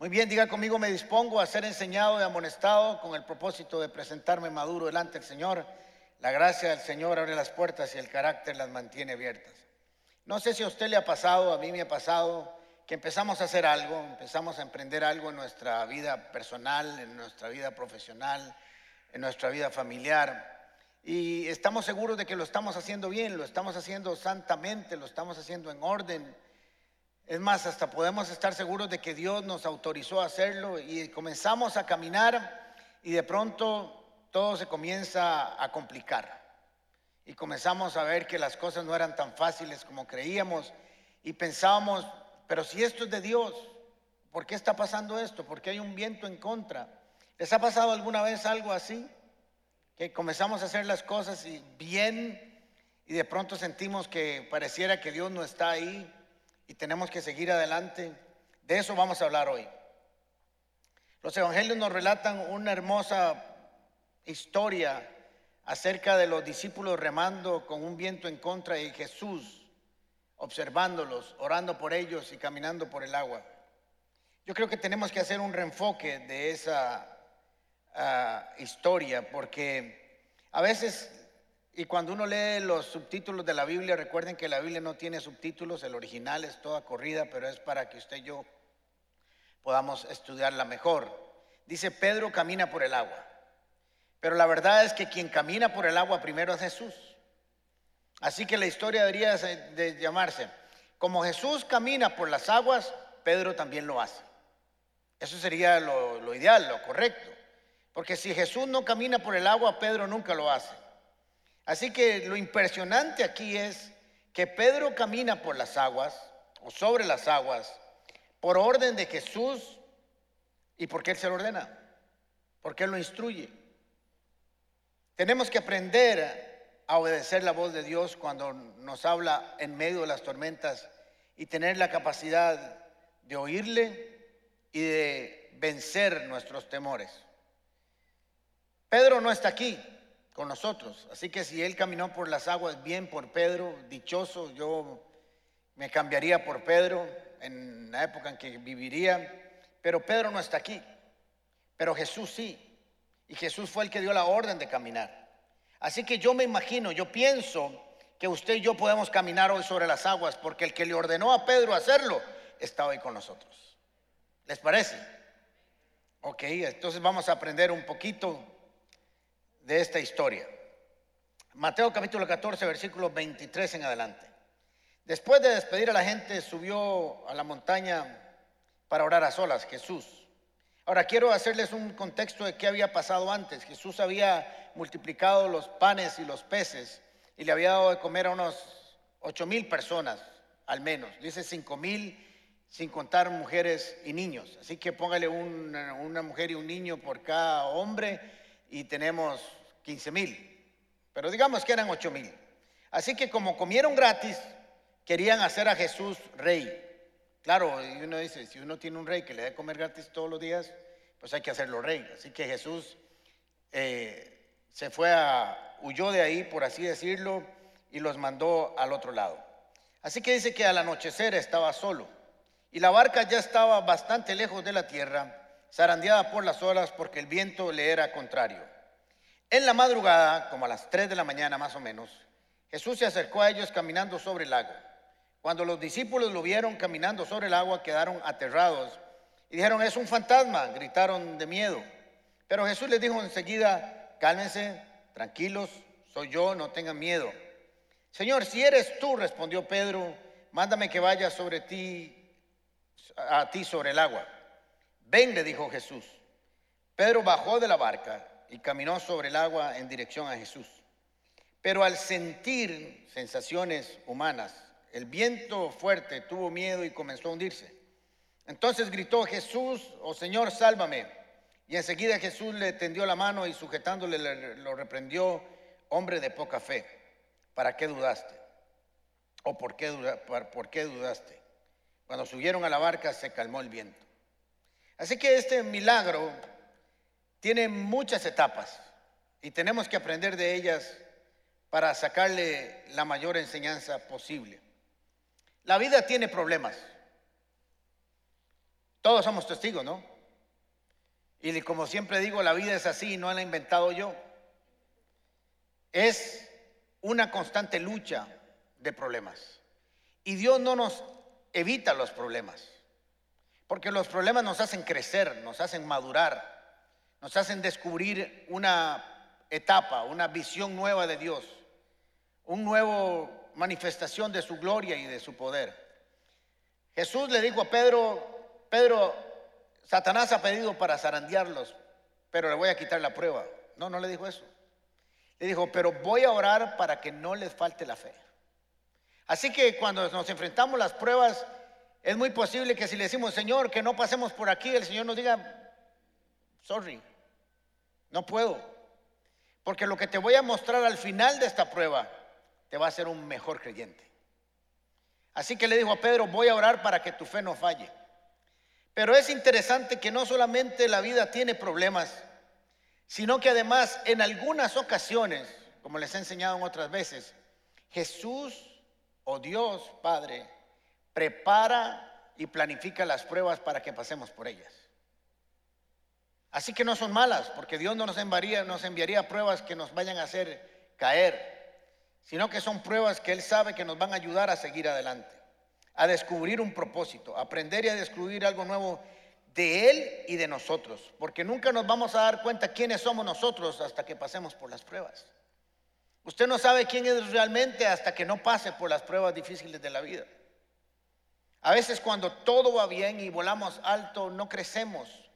Muy bien, diga conmigo, me dispongo a ser enseñado y amonestado con el propósito de presentarme maduro delante del Señor. La gracia del Señor abre las puertas y el carácter las mantiene abiertas. No sé si a usted le ha pasado, a mí me ha pasado, que empezamos a hacer algo, empezamos a emprender algo en nuestra vida personal, en nuestra vida profesional, en nuestra vida familiar. Y estamos seguros de que lo estamos haciendo bien, lo estamos haciendo santamente, lo estamos haciendo en orden es más, hasta podemos estar seguros de que Dios nos autorizó a hacerlo y comenzamos a caminar y de pronto todo se comienza a complicar. Y comenzamos a ver que las cosas no eran tan fáciles como creíamos y pensábamos, pero si esto es de Dios, ¿por qué está pasando esto? ¿Por qué hay un viento en contra? ¿Les ha pasado alguna vez algo así? Que comenzamos a hacer las cosas bien y de pronto sentimos que pareciera que Dios no está ahí y tenemos que seguir adelante. De eso vamos a hablar hoy. Los evangelios nos relatan una hermosa historia acerca de los discípulos remando con un viento en contra y Jesús observándolos, orando por ellos y caminando por el agua. Yo creo que tenemos que hacer un reenfoque de esa ah, historia porque a veces y cuando uno lee los subtítulos de la Biblia, recuerden que la Biblia no tiene subtítulos, el original es toda corrida, pero es para que usted y yo podamos estudiarla mejor. Dice, Pedro camina por el agua. Pero la verdad es que quien camina por el agua primero es Jesús. Así que la historia debería de llamarse, como Jesús camina por las aguas, Pedro también lo hace. Eso sería lo, lo ideal, lo correcto. Porque si Jesús no camina por el agua, Pedro nunca lo hace. Así que lo impresionante aquí es que Pedro camina por las aguas o sobre las aguas por orden de Jesús y porque Él se lo ordena, porque Él lo instruye. Tenemos que aprender a obedecer la voz de Dios cuando nos habla en medio de las tormentas y tener la capacidad de oírle y de vencer nuestros temores. Pedro no está aquí, con nosotros. Así que si él caminó por las aguas, bien por Pedro, dichoso, yo me cambiaría por Pedro en la época en que viviría. Pero Pedro no está aquí, pero Jesús sí. Y Jesús fue el que dio la orden de caminar. Así que yo me imagino, yo pienso que usted y yo podemos caminar hoy sobre las aguas porque el que le ordenó a Pedro hacerlo está hoy con nosotros. ¿Les parece? Ok, entonces vamos a aprender un poquito de esta historia. Mateo capítulo 14, versículo 23 en adelante. Después de despedir a la gente, subió a la montaña para orar a solas, Jesús. Ahora quiero hacerles un contexto de qué había pasado antes. Jesús había multiplicado los panes y los peces y le había dado de comer a unos ocho mil personas, al menos. Dice cinco mil sin contar mujeres y niños. Así que póngale una, una mujer y un niño por cada hombre y tenemos 15 mil, pero digamos que eran 8 mil. Así que como comieron gratis, querían hacer a Jesús rey. Claro, y uno dice, si uno tiene un rey que le dé comer gratis todos los días, pues hay que hacerlo rey. Así que Jesús eh, se fue a, huyó de ahí, por así decirlo, y los mandó al otro lado. Así que dice que al anochecer estaba solo y la barca ya estaba bastante lejos de la tierra, zarandeada por las olas porque el viento le era contrario. En la madrugada, como a las 3 de la mañana más o menos, Jesús se acercó a ellos caminando sobre el lago. Cuando los discípulos lo vieron caminando sobre el agua, quedaron aterrados y dijeron, es un fantasma, gritaron de miedo. Pero Jesús les dijo enseguida, cálmense, tranquilos, soy yo, no tengan miedo. Señor, si eres tú, respondió Pedro, mándame que vaya sobre ti, a ti sobre el agua. Ven, le dijo Jesús. Pedro bajó de la barca y caminó sobre el agua en dirección a Jesús. Pero al sentir sensaciones humanas, el viento fuerte tuvo miedo y comenzó a hundirse. Entonces gritó Jesús, oh Señor, sálvame. Y enseguida Jesús le tendió la mano y sujetándole lo reprendió, hombre de poca fe, ¿para qué dudaste? ¿O por qué, por qué dudaste? Cuando subieron a la barca se calmó el viento. Así que este milagro tiene muchas etapas y tenemos que aprender de ellas para sacarle la mayor enseñanza posible. La vida tiene problemas. Todos somos testigos, ¿no? Y como siempre digo, la vida es así, no la he inventado yo. Es una constante lucha de problemas. Y Dios no nos evita los problemas, porque los problemas nos hacen crecer, nos hacen madurar, nos hacen descubrir una etapa, una visión nueva de Dios, un nuevo manifestación de su gloria y de su poder. Jesús le dijo a Pedro, Pedro, Satanás ha pedido para zarandearlos, pero le voy a quitar la prueba. No, no le dijo eso. Le dijo, pero voy a orar para que no les falte la fe. Así que cuando nos enfrentamos las pruebas, es muy posible que si le decimos, Señor, que no pasemos por aquí, el Señor nos diga, sorry, no puedo. Porque lo que te voy a mostrar al final de esta prueba te va a hacer un mejor creyente. Así que le dijo a Pedro, voy a orar para que tu fe no falle. Pero es interesante que no solamente la vida tiene problemas, sino que además en algunas ocasiones, como les he enseñado en otras veces, Jesús o Dios Padre prepara y planifica las pruebas para que pasemos por ellas. Así que no son malas, porque Dios no nos enviaría, pruebas que nos vayan a hacer caer, sino que son pruebas que Él sabe que nos van a ayudar a seguir adelante, a descubrir un propósito, aprender y a descubrir algo nuevo de Él y de nosotros, porque nunca nos vamos a dar cuenta quiénes somos nosotros hasta que pasemos por las pruebas. Usted no sabe quién es realmente hasta que no pase por las pruebas difíciles de la vida. A veces cuando todo va bien y volamos alto, no crecemos.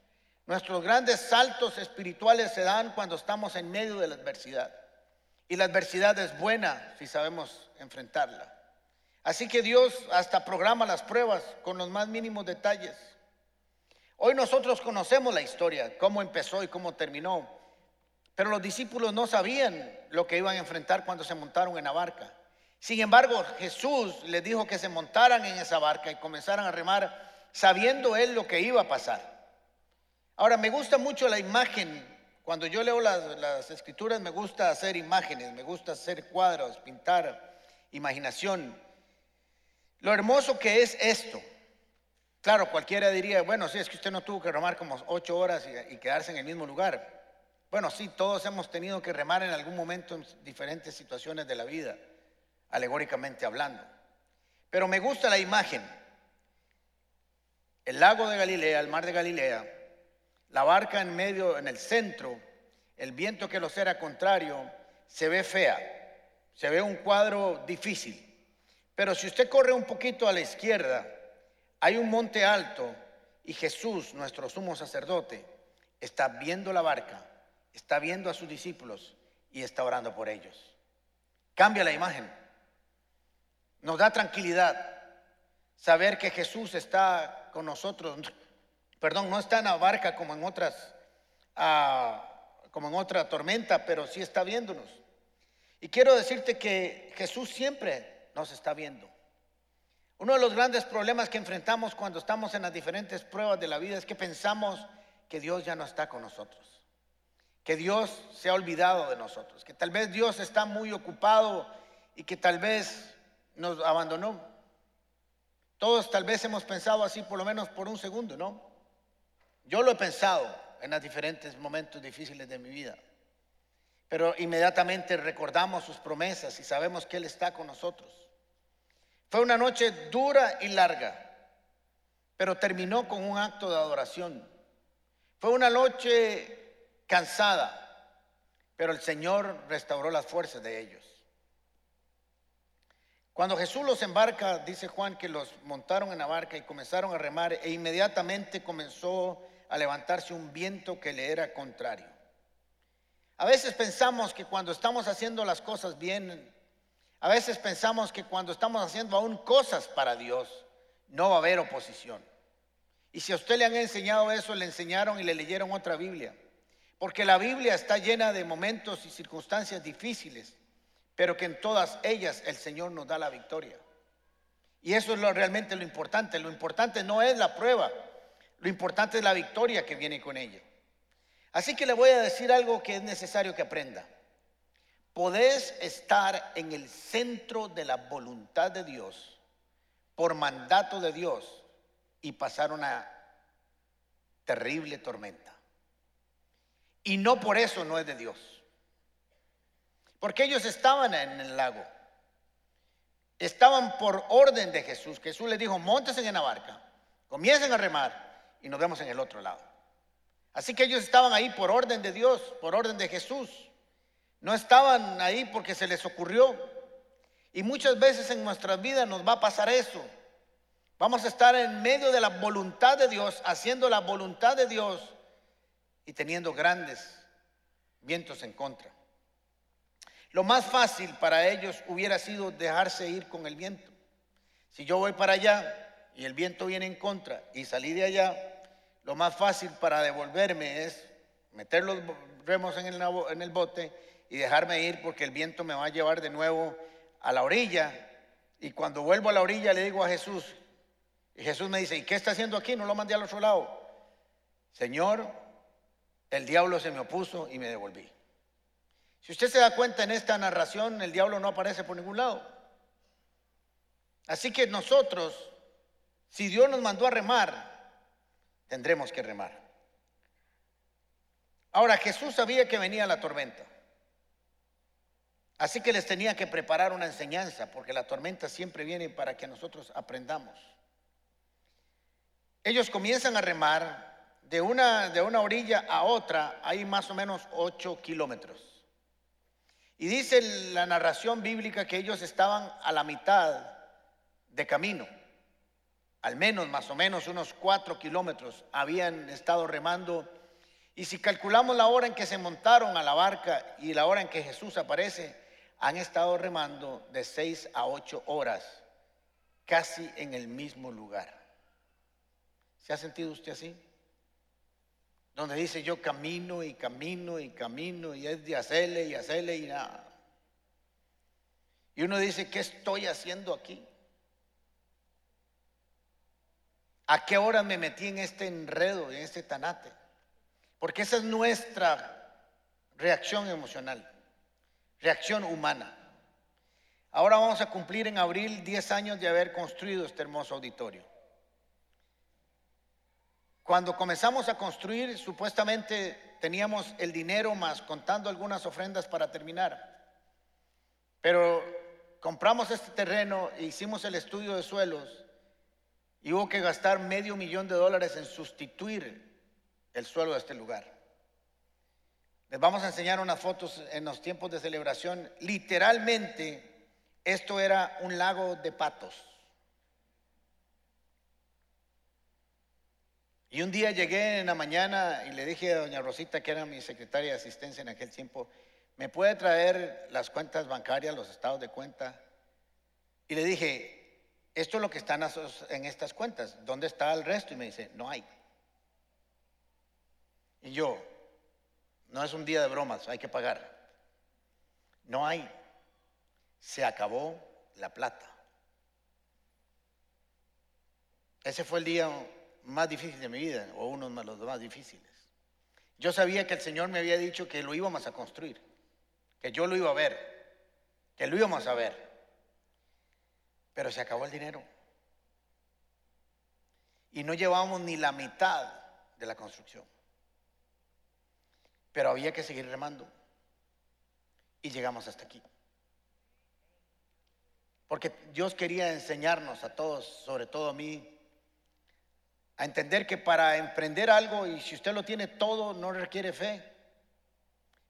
Nuestros grandes saltos espirituales se dan cuando estamos en medio de la adversidad. Y la adversidad es buena si sabemos enfrentarla. Así que Dios hasta programa las pruebas con los más mínimos detalles. Hoy nosotros conocemos la historia, cómo empezó y cómo terminó, pero los discípulos no sabían lo que iban a enfrentar cuando se montaron en la barca. Sin embargo, Jesús les dijo que se montaran en esa barca y comenzaran a remar sabiendo él lo que iba a pasar. Ahora, me gusta mucho la imagen. Cuando yo leo las, escrituras, me gusta hacer imágenes, me gusta hacer cuadros, pintar, imaginación. Lo hermoso que es esto. Claro, cualquiera diría, bueno, sí, es que usted no tuvo que remar como ocho horas y, quedarse en el mismo lugar. Bueno, sí, todos hemos tenido que remar en algún momento en diferentes situaciones de la vida, alegóricamente hablando. Pero me gusta la imagen. El lago de Galilea, el mar de Galilea, la barca en medio, en el centro, el viento que los era contrario, se ve fea, se ve un cuadro difícil. Pero si usted corre un poquito a la izquierda, hay un monte alto y Jesús, nuestro sumo sacerdote, está viendo la barca, está viendo a sus discípulos y está orando por ellos. Cambia la imagen. Nos da tranquilidad saber que Jesús está con nosotros. Perdón, no está en la barca como en otras, ah, como en otra tormenta, pero sí está viéndonos. Y quiero decirte que Jesús siempre nos está viendo. Uno de los grandes problemas que enfrentamos cuando estamos en las diferentes pruebas de la vida es que pensamos que Dios ya no está con nosotros, que Dios se ha olvidado de nosotros, que tal vez Dios está muy ocupado y que tal vez nos abandonó. Todos tal vez hemos pensado así por lo menos por un segundo, ¿no? Yo lo he pensado en los diferentes momentos difíciles de mi vida, pero inmediatamente recordamos sus promesas y sabemos que Él está con nosotros. Fue una noche dura y larga, pero terminó con un acto de adoración. Fue una noche cansada, pero el Señor restauró las fuerzas de ellos. Cuando Jesús los embarca, dice Juan que los montaron en la barca y comenzaron a remar e inmediatamente comenzó a levantarse un viento que le era contrario. A veces pensamos que cuando estamos haciendo las cosas bien, a veces pensamos que cuando estamos haciendo aún cosas para Dios, no va a haber oposición. Y si a usted le han enseñado eso, le enseñaron y le leyeron otra Biblia. Porque la Biblia está llena de momentos y circunstancias difíciles, pero que en todas ellas el Señor nos da la victoria. Y eso es lo, realmente lo importante. Lo importante no es la prueba, lo importante es la victoria que viene con ella. Así que le voy a decir algo que es necesario que aprenda. Podés estar en el centro de la voluntad de Dios por mandato de Dios y pasar una terrible tormenta. Y no por eso no es de Dios. Porque ellos estaban en el lago. Estaban por orden de Jesús. Jesús les dijo, montes en la barca, comiencen a remar y nos vemos en el otro lado. Así que ellos estaban ahí por orden de Dios, por orden de Jesús. No estaban ahí porque se les ocurrió. Y muchas veces en nuestras vidas nos va a pasar eso. Vamos a estar en medio de la voluntad de Dios, haciendo la voluntad de Dios y teniendo grandes vientos en contra. Lo más fácil para ellos hubiera sido dejarse ir con el viento. Si yo voy para allá y el viento viene en contra y salí de allá, lo más fácil para devolverme es meter los remos en el, en el bote y dejarme ir porque el viento me va a llevar de nuevo a la orilla. Y cuando vuelvo a la orilla le digo a Jesús, y Jesús me dice, ¿y qué está haciendo aquí? No lo mandé al otro lado. Señor, el diablo se me opuso y me devolví. Si usted se da cuenta en esta narración, el diablo no aparece por ningún lado. Así que nosotros, si Dios nos mandó a remar, tendremos que remar. Ahora, Jesús sabía que venía la tormenta. Así que les tenía que preparar una enseñanza, porque la tormenta siempre viene para que nosotros aprendamos. Ellos comienzan a remar de una, de una orilla a otra, hay más o menos 8 kilómetros. Y dice la narración bíblica que ellos estaban a la mitad de camino, al menos más o menos unos cuatro kilómetros habían estado remando. Y si calculamos la hora en que se montaron a la barca y la hora en que Jesús aparece, han estado remando de seis a ocho horas, casi en el mismo lugar. ¿Se ha sentido usted así? donde dice yo camino y camino y camino y es de hacerle y hacerle y nada. Y uno dice, ¿qué estoy haciendo aquí? ¿A qué hora me metí en este enredo, en este tanate? Porque esa es nuestra reacción emocional, reacción humana. Ahora vamos a cumplir en abril 10 años de haber construido este hermoso auditorio. Cuando comenzamos a construir, supuestamente teníamos el dinero más contando algunas ofrendas para terminar. Pero compramos este terreno e hicimos el estudio de suelos y hubo que gastar medio millón de dólares en sustituir el suelo de este lugar. Les vamos a enseñar unas fotos en los tiempos de celebración. Literalmente, esto era un lago de patos. Y un día llegué en la mañana y le dije a doña Rosita, que era mi secretaria de asistencia en aquel tiempo, ¿me puede traer las cuentas bancarias, los estados de cuenta? Y le dije, esto es lo que está en estas cuentas, ¿dónde está el resto? Y me dice, no hay. Y yo, no es un día de bromas, hay que pagar. No hay. Se acabó la plata. Ese fue el día más difícil de mi vida, o uno de los más difíciles. Yo sabía que el Señor me había dicho que lo íbamos a construir, que yo lo iba a ver, que lo íbamos a ver. Pero se acabó el dinero. Y no llevábamos ni la mitad de la construcción. Pero había que seguir remando. Y llegamos hasta aquí. Porque Dios quería enseñarnos a todos, sobre todo a mí, a entender que para emprender algo, y si usted lo tiene todo, no requiere fe.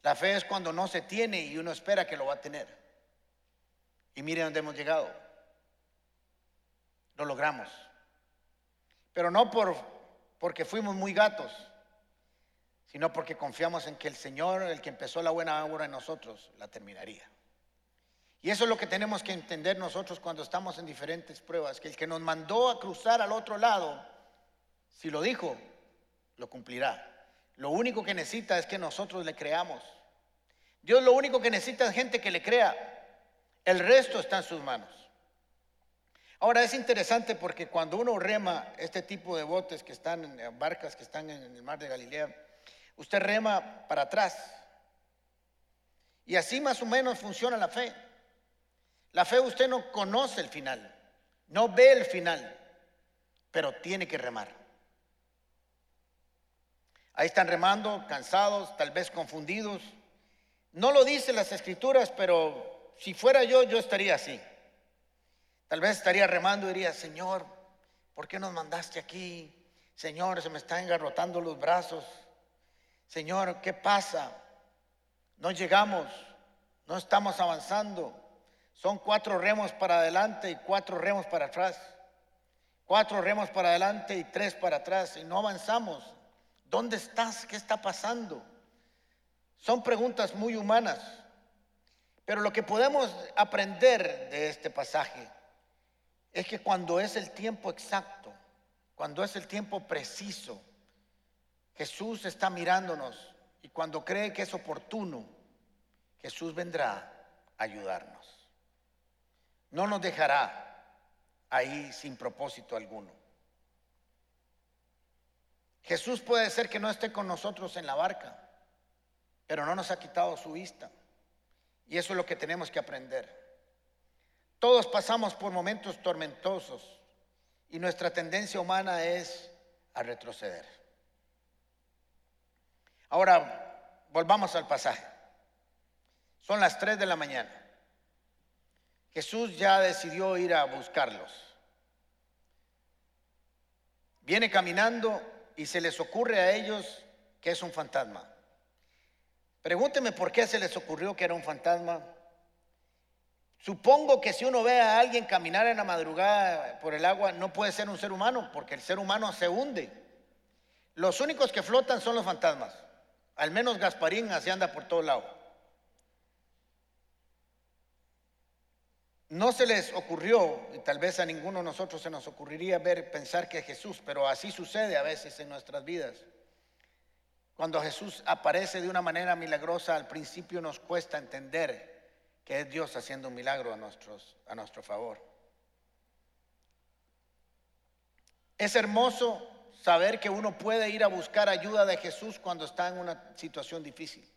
La fe es cuando no se tiene y uno espera que lo va a tener. Y mire dónde hemos llegado. Lo logramos. Pero no por, porque fuimos muy gatos, sino porque confiamos en que el Señor, el que empezó la buena obra en nosotros, la terminaría. Y eso es lo que tenemos que entender nosotros cuando estamos en diferentes pruebas, que el que nos mandó a cruzar al otro lado, si lo dijo, lo cumplirá. Lo único que necesita es que nosotros le creamos. Dios lo único que necesita es gente que le crea. El resto está en sus manos. Ahora es interesante porque cuando uno rema este tipo de botes que están en barcas que están en el mar de Galilea, usted rema para atrás. Y así más o menos funciona la fe. La fe usted no conoce el final, no ve el final, pero tiene que remar. Ahí están remando, cansados, tal vez confundidos. No lo dicen las escrituras, pero si fuera yo, yo estaría así. Tal vez estaría remando y diría, Señor, ¿por qué nos mandaste aquí? Señor, se me están engarrotando los brazos. Señor, ¿qué pasa? No llegamos, no estamos avanzando. Son cuatro remos para adelante y cuatro remos para atrás. Cuatro remos para adelante y tres para atrás y no avanzamos. ¿Dónde estás? ¿Qué está pasando? Son preguntas muy humanas, pero lo que podemos aprender de este pasaje es que cuando es el tiempo exacto, cuando es el tiempo preciso, Jesús está mirándonos y cuando cree que es oportuno, Jesús vendrá a ayudarnos. No nos dejará ahí sin propósito alguno. Jesús puede ser que no esté con nosotros en la barca, pero no nos ha quitado su vista. Y eso es lo que tenemos que aprender. Todos pasamos por momentos tormentosos y nuestra tendencia humana es a retroceder. Ahora, volvamos al pasaje. Son las 3 de la mañana. Jesús ya decidió ir a buscarlos. Viene caminando y se les ocurre a ellos que es un fantasma. Pregúnteme por qué se les ocurrió que era un fantasma. Supongo que si uno ve a alguien caminar en la madrugada por el agua, no puede ser un ser humano, porque el ser humano se hunde. Los únicos que flotan son los fantasmas. Al menos Gasparín así anda por todo lado. No se les ocurrió, y tal vez a ninguno de nosotros se nos ocurriría ver, pensar que es Jesús, pero así sucede a veces en nuestras vidas. Cuando Jesús aparece de una manera milagrosa, al principio nos cuesta entender que es Dios haciendo un milagro a, nuestros, a nuestro favor. Es hermoso saber que uno puede ir a buscar ayuda de Jesús cuando está en una situación difícil.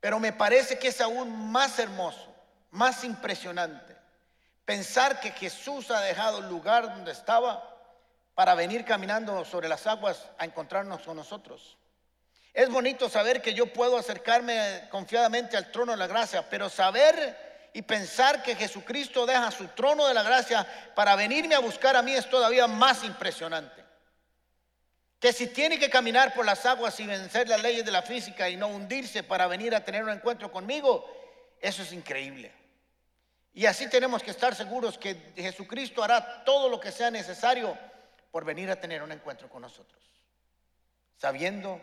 Pero me parece que es aún más hermoso, más impresionante, pensar que Jesús ha dejado el lugar donde estaba para venir caminando sobre las aguas a encontrarnos con nosotros. Es bonito saber que yo puedo acercarme confiadamente al trono de la gracia, pero saber y pensar que Jesucristo deja su trono de la gracia para venirme a buscar a mí es todavía más impresionante. Que si tiene que caminar por las aguas y vencer las leyes de la física y no hundirse para venir a tener un encuentro conmigo, eso es increíble. Y así tenemos que estar seguros que Jesucristo hará todo lo que sea necesario por venir a tener un encuentro con nosotros, sabiendo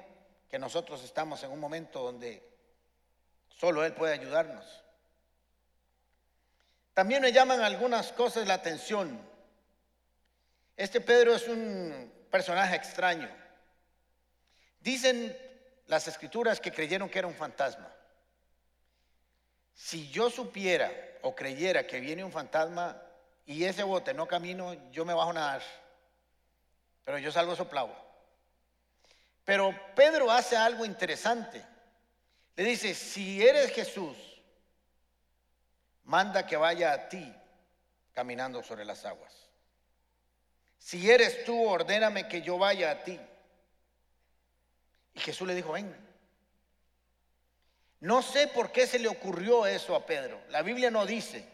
nosotros estamos en un momento donde solo Él puede ayudarnos. También me llaman algunas cosas la atención. Este Pedro es un personaje extraño. Dicen las escrituras que creyeron que era un fantasma. Si yo supiera o creyera que viene un fantasma y ese bote no camino, yo me bajo a nadar. Pero yo salgo soplado. Pero Pedro hace algo interesante. Le dice, si eres Jesús, manda que vaya a ti caminando sobre las aguas. Si eres tú, ordéname que yo vaya a ti. Y Jesús le dijo, ven. No sé por qué se le ocurrió eso a Pedro. La Biblia no dice.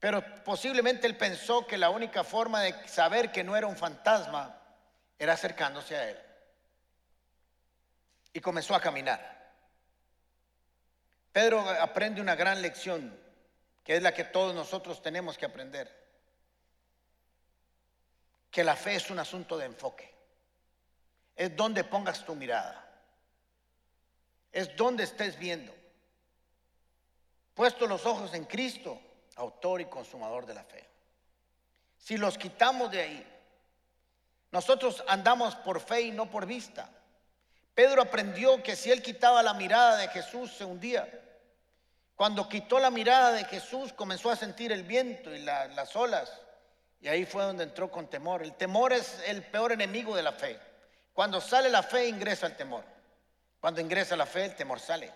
Pero posiblemente él pensó que la única forma de saber que no era un fantasma era acercándose a él. Y comenzó a caminar. Pedro aprende una gran lección, que es la que todos nosotros tenemos que aprender. Que la fe es un asunto de enfoque. Es donde pongas tu mirada. Es donde estés viendo. Puesto los ojos en Cristo, autor y consumador de la fe. Si los quitamos de ahí, nosotros andamos por fe y no por vista. Pedro aprendió que si él quitaba la mirada de Jesús se hundía. Cuando quitó la mirada de Jesús comenzó a sentir el viento y las olas. Y ahí fue donde entró con temor. El temor es el peor enemigo de la fe. Cuando sale la fe ingresa el temor. Cuando ingresa la fe el temor sale.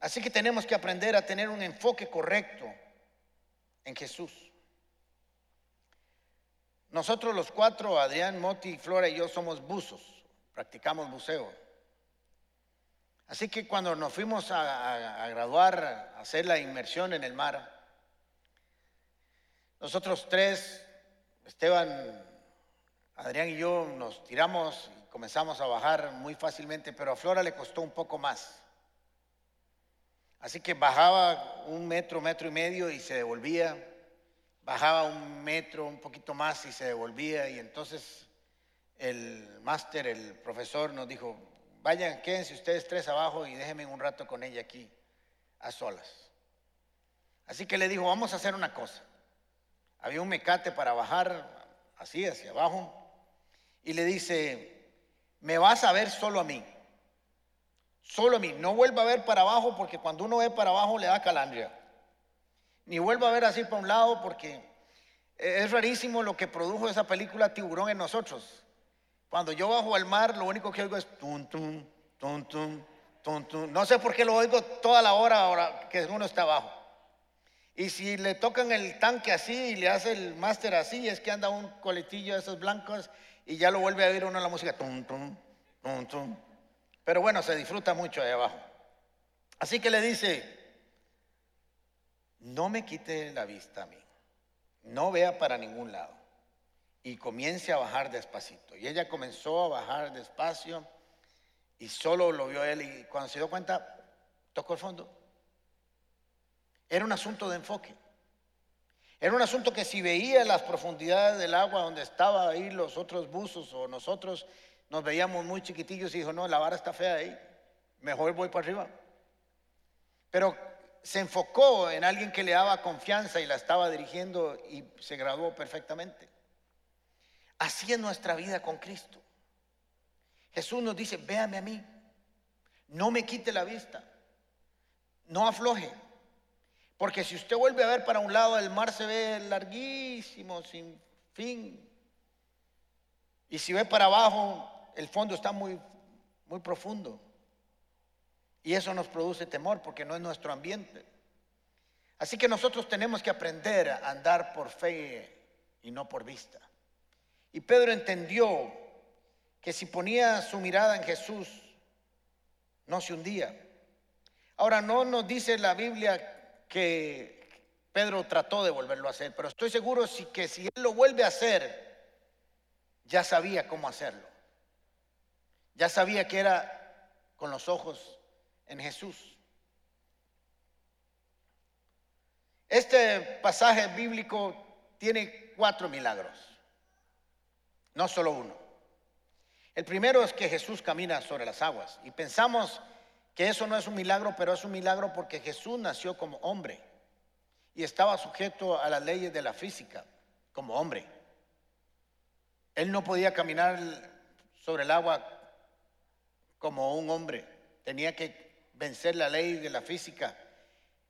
Así que tenemos que aprender a tener un enfoque correcto en Jesús. Nosotros los cuatro, Adrián, Moti, Flora y yo somos buzos, practicamos buceo. Así que cuando nos fuimos a, a graduar, a hacer la inmersión en el mar, nosotros tres, Esteban, Adrián y yo, nos tiramos y comenzamos a bajar muy fácilmente, pero a Flora le costó un poco más. Así que bajaba un metro, metro y medio y se devolvía. Bajaba un metro, un poquito más y se devolvía. Y entonces el máster, el profesor nos dijo, vayan, quédense ustedes tres abajo y déjenme un rato con ella aquí, a solas. Así que le dijo, vamos a hacer una cosa. Había un mecate para bajar así hacia abajo. Y le dice, me vas a ver solo a mí. Solo a mí. No vuelva a ver para abajo porque cuando uno ve para abajo le da calandria. Ni vuelva a ver así para un lado porque es rarísimo lo que produjo esa película Tiburón en nosotros. Cuando yo bajo al mar, lo único que oigo es tum, tum, tum, tum, tum, tum. No sé por qué lo oigo toda la hora ahora que uno está abajo. Y si le tocan el tanque así y le hace el máster así, es que anda un coletillo de esos blancos y ya lo vuelve a oír uno la música. Tum, tum, tum, tum. Pero bueno, se disfruta mucho ahí abajo. Así que le dice, no me quite la vista a mí, no vea para ningún lado y comience a bajar despacito. Y ella comenzó a bajar despacio y solo lo vio él y cuando se dio cuenta, tocó el fondo. Era un asunto de enfoque. Era un asunto que si veía las profundidades del agua donde estaban ahí los otros buzos o nosotros nos veíamos muy chiquitillos y dijo, no, la vara está fea ahí, mejor voy para arriba. Pero se enfocó en alguien que le daba confianza y la estaba dirigiendo y se graduó perfectamente. Así es nuestra vida con Cristo. Jesús nos dice, véame a mí, no me quite la vista, no afloje. Porque si usted vuelve a ver para un lado, el mar se ve larguísimo, sin fin. Y si ve para abajo, el fondo está muy, muy profundo. Y eso nos produce temor porque no es nuestro ambiente. Así que nosotros tenemos que aprender a andar por fe y no por vista. Y Pedro entendió que si ponía su mirada en Jesús, no se hundía. Ahora no nos dice la Biblia que Pedro trató de volverlo a hacer, pero estoy seguro que si él lo vuelve a hacer, ya sabía cómo hacerlo. Ya sabía que era con los ojos en Jesús. Este pasaje bíblico tiene cuatro milagros, no solo uno. El primero es que Jesús camina sobre las aguas y pensamos que eso no es un milagro, pero es un milagro porque Jesús nació como hombre y estaba sujeto a las leyes de la física como hombre. Él no podía caminar sobre el agua como un hombre, tenía que vencer la ley de la física.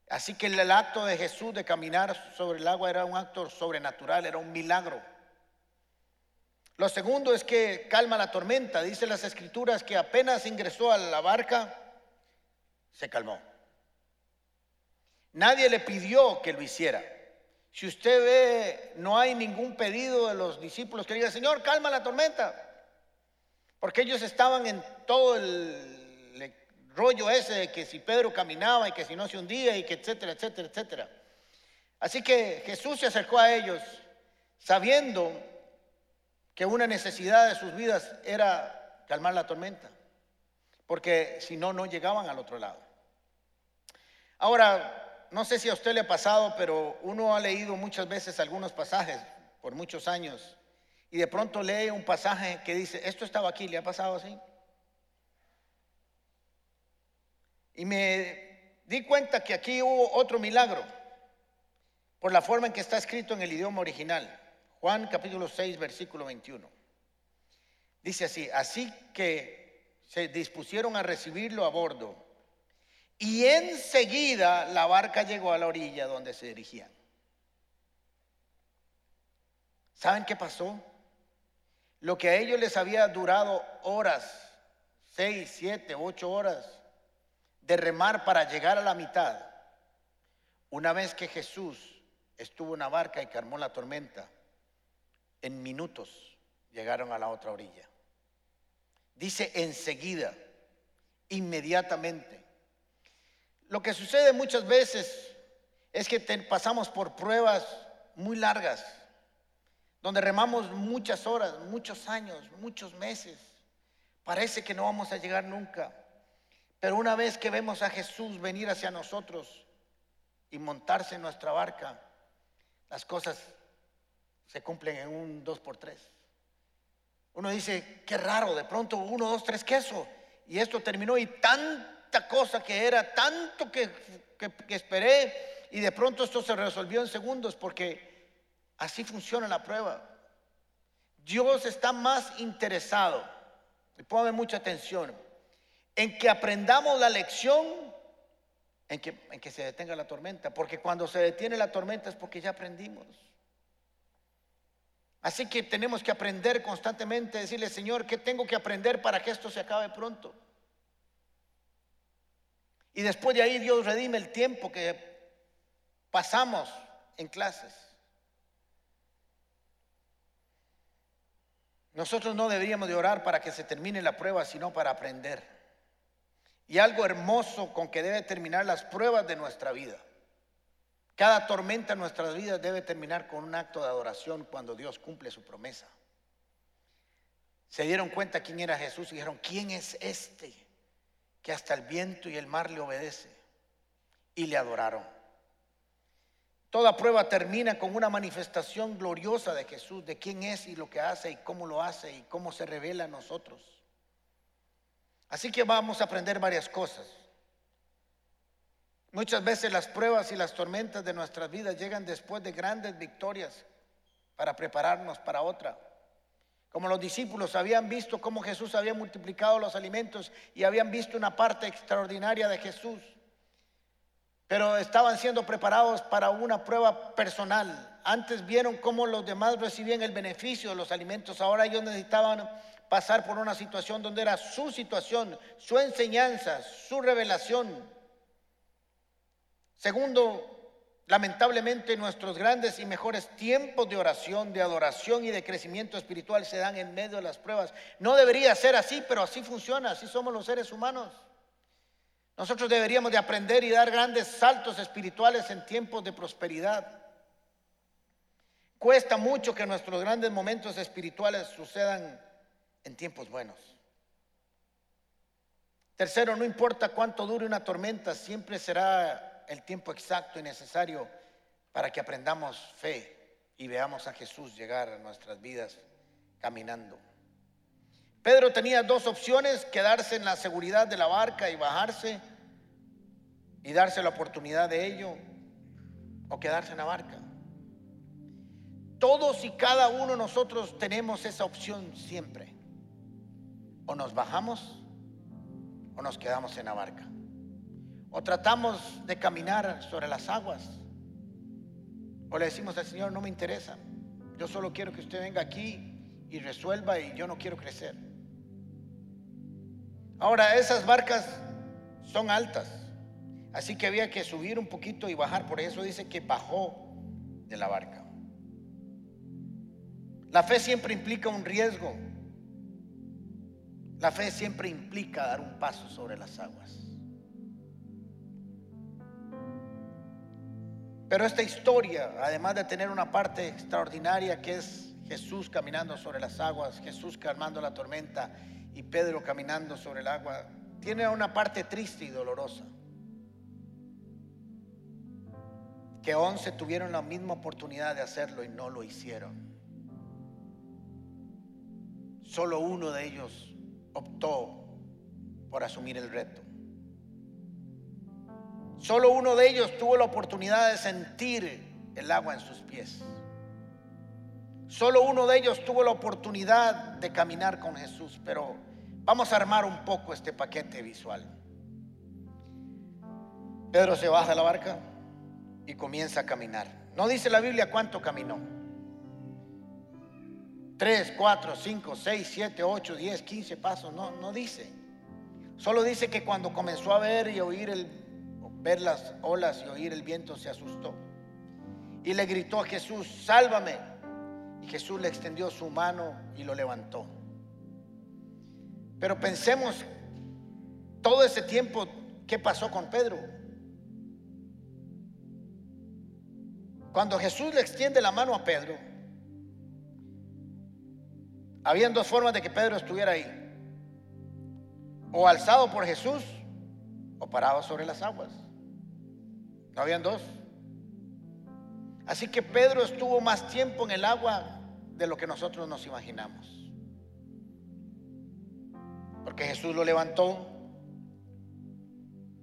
Así que el acto de Jesús de caminar sobre el agua era un acto sobrenatural, era un milagro. Lo segundo es que calma la tormenta. Dice las escrituras que apenas ingresó a la barca, se calmó. Nadie le pidió que lo hiciera. Si usted ve, no hay ningún pedido de los discípulos que diga, Señor, calma la tormenta. Porque ellos estaban en todo el rollo ese de que si Pedro caminaba y que si no se hundía y que etcétera, etcétera, etcétera. Así que Jesús se acercó a ellos sabiendo que una necesidad de sus vidas era calmar la tormenta, porque si no, no llegaban al otro lado. Ahora, no sé si a usted le ha pasado, pero uno ha leído muchas veces algunos pasajes por muchos años y de pronto lee un pasaje que dice, esto estaba aquí, ¿le ha pasado así? Y me di cuenta que aquí hubo otro milagro por la forma en que está escrito en el idioma original. Juan capítulo 6, versículo 21. Dice así, así que se dispusieron a recibirlo a bordo y enseguida la barca llegó a la orilla donde se dirigían. ¿Saben qué pasó? Lo que a ellos les había durado horas, seis, siete, ocho horas, de remar para llegar a la mitad, una vez que Jesús estuvo en la barca y calmó la tormenta, en minutos llegaron a la otra orilla. Dice enseguida, inmediatamente. Lo que sucede muchas veces es que pasamos por pruebas muy largas, donde remamos muchas horas, muchos años, muchos meses. Parece que no vamos a llegar nunca. Pero una vez que vemos a Jesús venir hacia nosotros y montarse en nuestra barca, las cosas se cumplen en un dos por tres. Uno dice, qué raro, de pronto uno, dos, tres, queso. Y esto terminó y tanta cosa que era, tanto que, que esperé, y de pronto esto se resolvió en segundos porque así funciona la prueba. Dios está más interesado, y póngame mucha atención, en que aprendamos la lección, en que, en que se detenga la tormenta, porque cuando se detiene la tormenta es porque ya aprendimos. Así que tenemos que aprender constantemente, decirle, Señor, ¿qué tengo que aprender para que esto se acabe pronto? Y después de ahí Dios redime el tiempo que pasamos en clases. Nosotros no deberíamos de orar para que se termine la prueba, sino para aprender. Y algo hermoso con que debe terminar las pruebas de nuestra vida. Cada tormenta en nuestras vidas debe terminar con un acto de adoración cuando Dios cumple su promesa. Se dieron cuenta quién era Jesús y dijeron, ¿quién es este que hasta el viento y el mar le obedece? Y le adoraron. Toda prueba termina con una manifestación gloriosa de Jesús, de quién es y lo que hace y cómo lo hace y cómo se revela a nosotros. Así que vamos a aprender varias cosas. Muchas veces las pruebas y las tormentas de nuestras vidas llegan después de grandes victorias para prepararnos para otra. Como los discípulos habían visto cómo Jesús había multiplicado los alimentos y habían visto una parte extraordinaria de Jesús, pero estaban siendo preparados para una prueba personal. Antes vieron cómo los demás recibían el beneficio de los alimentos, ahora ellos necesitaban pasar por una situación donde era su situación, su enseñanza, su revelación Segundo, lamentablemente nuestros grandes y mejores tiempos de oración, de adoración y de crecimiento espiritual se dan en medio de las pruebas. No debería ser así, pero así funciona, así somos los seres humanos. Nosotros deberíamos de aprender y dar grandes saltos espirituales en tiempos de prosperidad. Cuesta mucho que nuestros grandes momentos espirituales sucedan en tiempos buenos. Tercero, no importa cuánto dure una tormenta, siempre será el tiempo exacto y necesario para que aprendamos fe y veamos a Jesús llegar a nuestras vidas caminando. Pedro tenía dos opciones, quedarse en la seguridad de la barca y bajarse y darse la oportunidad de ello, o quedarse en la barca. Todos y cada uno de nosotros tenemos esa opción siempre. O nos bajamos o nos quedamos en la barca. O tratamos de caminar sobre las aguas. O le decimos al Señor, no me interesa. Yo solo quiero que usted venga aquí y resuelva y yo no quiero crecer. Ahora, esas barcas son altas. Así que había que subir un poquito y bajar. Por eso dice que bajó de la barca. La fe siempre implica un riesgo. La fe siempre implica dar un paso sobre las aguas. Pero esta historia, además de tener una parte extraordinaria que es Jesús caminando sobre las aguas, Jesús calmando la tormenta y Pedro caminando sobre el agua, tiene una parte triste y dolorosa. Que once tuvieron la misma oportunidad de hacerlo y no lo hicieron. Solo uno de ellos optó por asumir el reto. Solo uno de ellos tuvo la oportunidad de sentir el agua en sus pies. Solo uno de ellos tuvo la oportunidad de caminar con Jesús, pero vamos a armar un poco este paquete visual. Pedro se baja de la barca y comienza a caminar. No dice la Biblia cuánto caminó. Tres, cuatro, cinco, seis, siete, ocho, diez, quince pasos. No, no dice. Solo dice que cuando comenzó a ver y oír el ver las olas y oír el viento, se asustó. Y le gritó a Jesús, sálvame. Y Jesús le extendió su mano y lo levantó. Pero pensemos todo ese tiempo, ¿qué pasó con Pedro? Cuando Jesús le extiende la mano a Pedro, habían dos formas de que Pedro estuviera ahí. O alzado por Jesús o parado sobre las aguas. No habían dos. Así que Pedro estuvo más tiempo en el agua de lo que nosotros nos imaginamos. Porque Jesús lo levantó,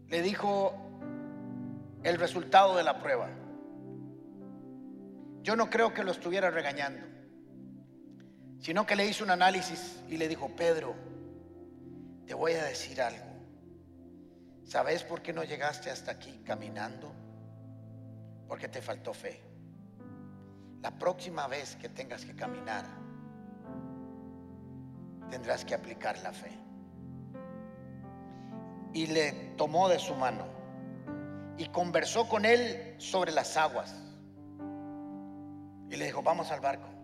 le dijo el resultado de la prueba. Yo no creo que lo estuviera regañando, sino que le hizo un análisis y le dijo, Pedro, te voy a decir algo. ¿Sabes por qué no llegaste hasta aquí caminando? Porque te faltó fe. La próxima vez que tengas que caminar, tendrás que aplicar la fe. Y le tomó de su mano y conversó con él sobre las aguas. Y le dijo, vamos al barco.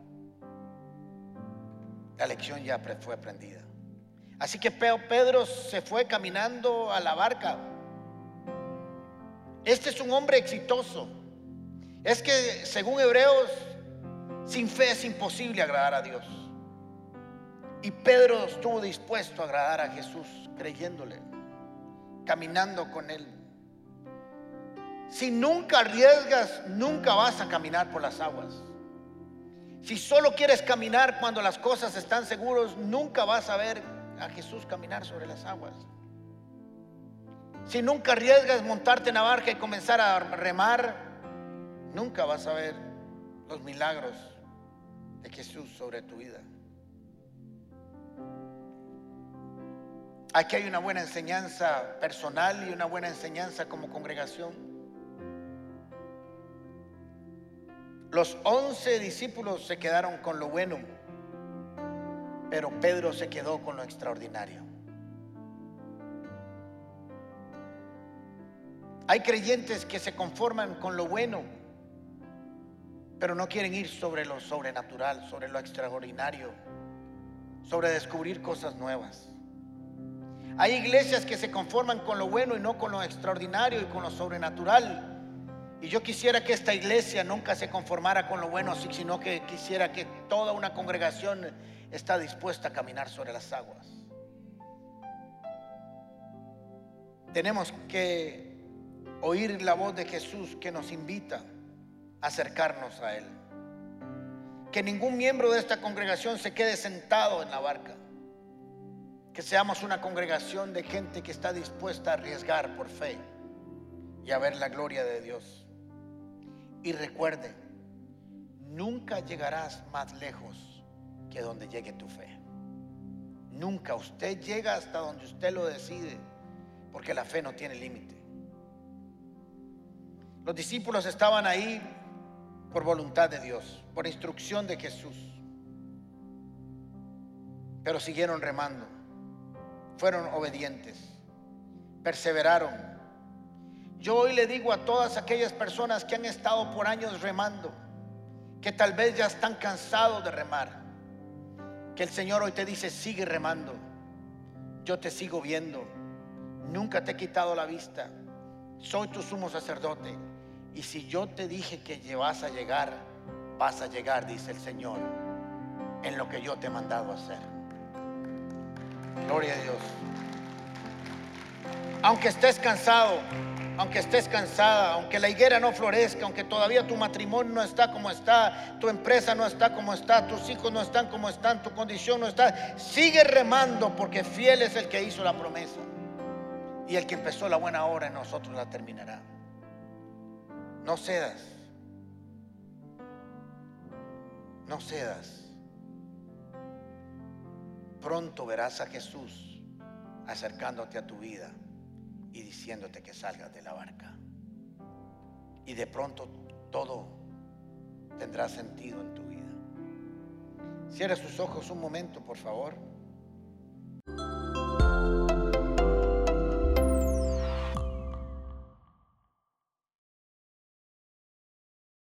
La lección ya fue aprendida. Así que Pedro se fue caminando a la barca. Este es un hombre exitoso. Es que según Hebreos, sin fe es imposible agradar a Dios. Y Pedro estuvo dispuesto a agradar a Jesús, creyéndole, caminando con él. Si nunca arriesgas, nunca vas a caminar por las aguas. Si solo quieres caminar cuando las cosas están seguros, nunca vas a ver a Jesús caminar sobre las aguas. Si nunca arriesgas montarte en la barca y comenzar a remar, nunca vas a ver los milagros de Jesús sobre tu vida. Aquí hay una buena enseñanza personal y una buena enseñanza como congregación. Los once discípulos se quedaron con lo bueno, pero Pedro se quedó con lo extraordinario. Hay creyentes que se conforman con lo bueno, pero no quieren ir sobre lo sobrenatural, sobre lo extraordinario, sobre descubrir cosas nuevas. Hay iglesias que se conforman con lo bueno y no con lo extraordinario y con lo sobrenatural. Y yo quisiera que esta iglesia nunca se conformara con lo bueno, sino que quisiera que toda una congregación está dispuesta a caminar sobre las aguas. Tenemos que oír la voz de Jesús que nos invita acercarnos a Él. Que ningún miembro de esta congregación se quede sentado en la barca. Que seamos una congregación de gente que está dispuesta a arriesgar por fe y a ver la gloria de Dios. Y recuerde, nunca llegarás más lejos que donde llegue tu fe. Nunca usted llega hasta donde usted lo decide, porque la fe no tiene límite. Los discípulos estaban ahí por voluntad de Dios, por instrucción de Jesús. Pero siguieron remando, fueron obedientes, perseveraron. Yo hoy le digo a todas aquellas personas que han estado por años remando, que tal vez ya están cansados de remar, que el Señor hoy te dice, sigue remando, yo te sigo viendo, nunca te he quitado la vista, soy tu sumo sacerdote y si yo te dije que vas a llegar, vas a llegar, dice el Señor, en lo que yo te he mandado a hacer. Gloria a Dios. Aunque estés cansado, aunque estés cansada, aunque la higuera no florezca, aunque todavía tu matrimonio no está como está, tu empresa no está como está, tus hijos no están como están, tu condición no está, sigue remando porque fiel es el que hizo la promesa. Y el que empezó la buena obra en nosotros la terminará. No cedas. No cedas. Pronto verás a Jesús acercándote a tu vida y diciéndote que salgas de la barca. Y de pronto todo tendrá sentido en tu vida. Cierra sus ojos un momento, por favor.